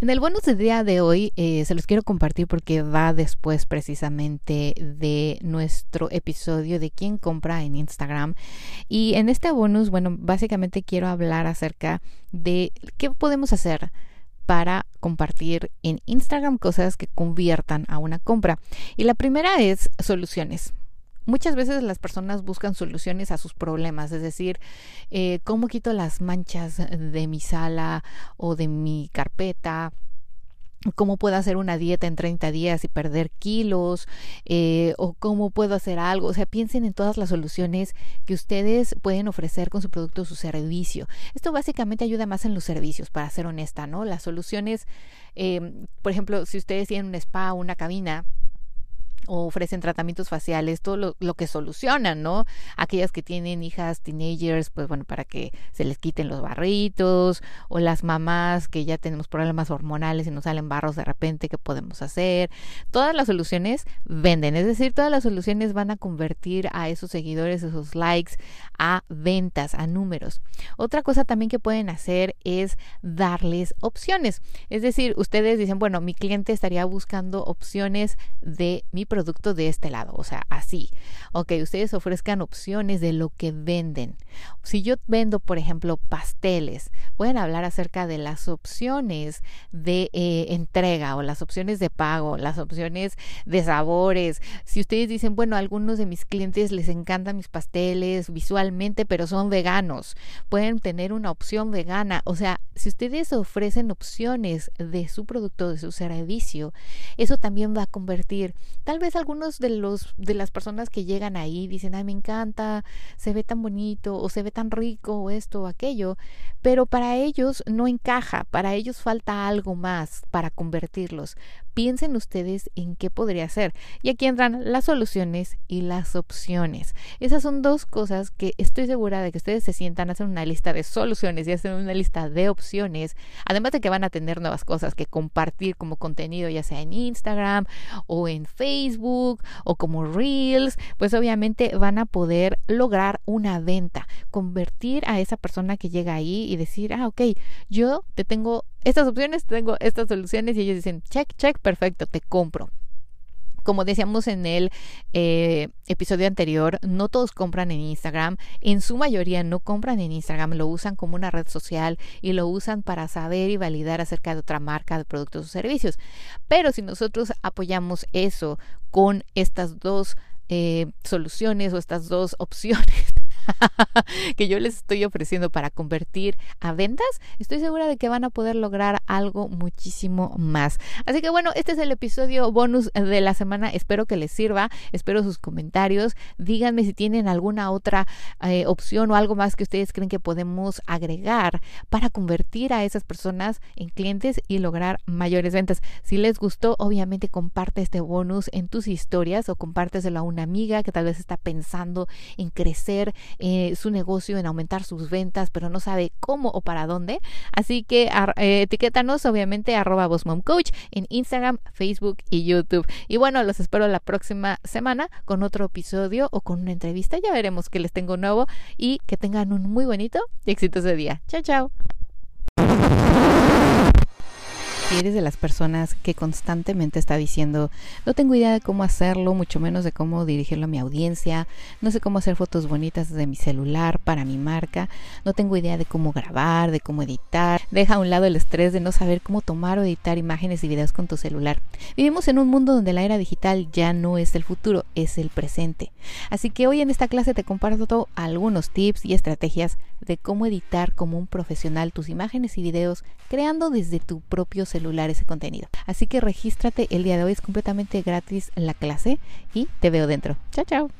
En el bonus del día de hoy eh, se los quiero compartir porque va después precisamente de nuestro episodio de quién compra en Instagram. Y en este bonus, bueno, básicamente quiero hablar acerca de qué podemos hacer para compartir en Instagram cosas que conviertan a una compra. Y la primera es soluciones. Muchas veces las personas buscan soluciones a sus problemas, es decir, eh, cómo quito las manchas de mi sala o de mi carpeta, cómo puedo hacer una dieta en 30 días y perder kilos, eh, o cómo puedo hacer algo. O sea, piensen en todas las soluciones que ustedes pueden ofrecer con su producto o su servicio. Esto básicamente ayuda más en los servicios, para ser honesta, ¿no? Las soluciones, eh, por ejemplo, si ustedes tienen un spa o una cabina, ofrecen tratamientos faciales, todo lo, que solucionan, ¿no? Aquellas que tienen hijas teenagers, pues bueno, para que se les quiten los barritos, o las mamás que ya tenemos problemas hormonales y nos salen barros de repente, ¿qué podemos hacer? Todas las soluciones venden, es decir, todas las soluciones van a convertir a esos seguidores, esos likes, a ventas, a números. Otra cosa también que pueden hacer es darles opciones, es decir, ustedes dicen, bueno, mi cliente estaría buscando opciones de mi producto producto de este lado, o sea, así. Ok, ustedes ofrezcan opciones de lo que venden. Si yo vendo, por ejemplo, pasteles, pueden hablar acerca de las opciones de eh, entrega o las opciones de pago, las opciones de sabores. Si ustedes dicen, bueno, algunos de mis clientes les encantan mis pasteles visualmente, pero son veganos, pueden tener una opción vegana. O sea, si ustedes ofrecen opciones de su producto, de su servicio, eso también va a convertir tal vez algunos de los de las personas que llegan ahí dicen, "Ay, me encanta, se ve tan bonito o se ve tan rico o esto o aquello", pero para ellos no encaja, para ellos falta algo más para convertirlos. Piensen ustedes en qué podría ser. Y aquí entran las soluciones y las opciones. Esas son dos cosas que estoy segura de que ustedes se sientan, hacen una lista de soluciones y hacen una lista de opciones, además de que van a tener nuevas cosas que compartir como contenido, ya sea en Instagram o en Facebook o como Reels, pues obviamente van a poder lograr una venta, convertir a esa persona que llega ahí y decir, ah, ok, yo te tengo estas opciones, tengo estas soluciones y ellos dicen, check, check, perfecto, te compro como decíamos en el eh, episodio anterior, no todos compran en Instagram, en su mayoría no compran en Instagram, lo usan como una red social y lo usan para saber y validar acerca de otra marca de productos o servicios. Pero si nosotros apoyamos eso con estas dos eh, soluciones o estas dos opciones que yo les estoy ofreciendo para convertir a ventas, estoy segura de que van a poder lograr algo muchísimo más. Así que bueno, este es el episodio bonus de la semana. Espero que les sirva. Espero sus comentarios. Díganme si tienen alguna otra eh, opción o algo más que ustedes creen que podemos agregar para convertir a esas personas en clientes y lograr mayores ventas. Si les gustó, obviamente comparte este bonus en tus historias o compárteselo a una amiga que tal vez está pensando en crecer eh, su negocio, en aumentar sus ventas, pero no sabe cómo o para dónde. Así que eh, etiquétanos obviamente arroba Coach en Instagram, Facebook y YouTube. Y bueno, los espero la próxima semana con otro episodio o con una entrevista. Ya veremos que les tengo nuevo y que tengan un muy bonito y exitoso día. Chao, chao. Si eres de las personas que constantemente está diciendo, no tengo idea de cómo hacerlo, mucho menos de cómo dirigirlo a mi audiencia, no sé cómo hacer fotos bonitas desde mi celular para mi marca, no tengo idea de cómo grabar, de cómo editar, deja a un lado el estrés de no saber cómo tomar o editar imágenes y videos con tu celular. Vivimos en un mundo donde la era digital ya no es el futuro, es el presente. Así que hoy en esta clase te comparto algunos tips y estrategias de cómo editar como un profesional tus imágenes y videos creando desde tu propio celular ese contenido. Así que regístrate el día de hoy, es completamente gratis la clase y te veo dentro. Chao, chao.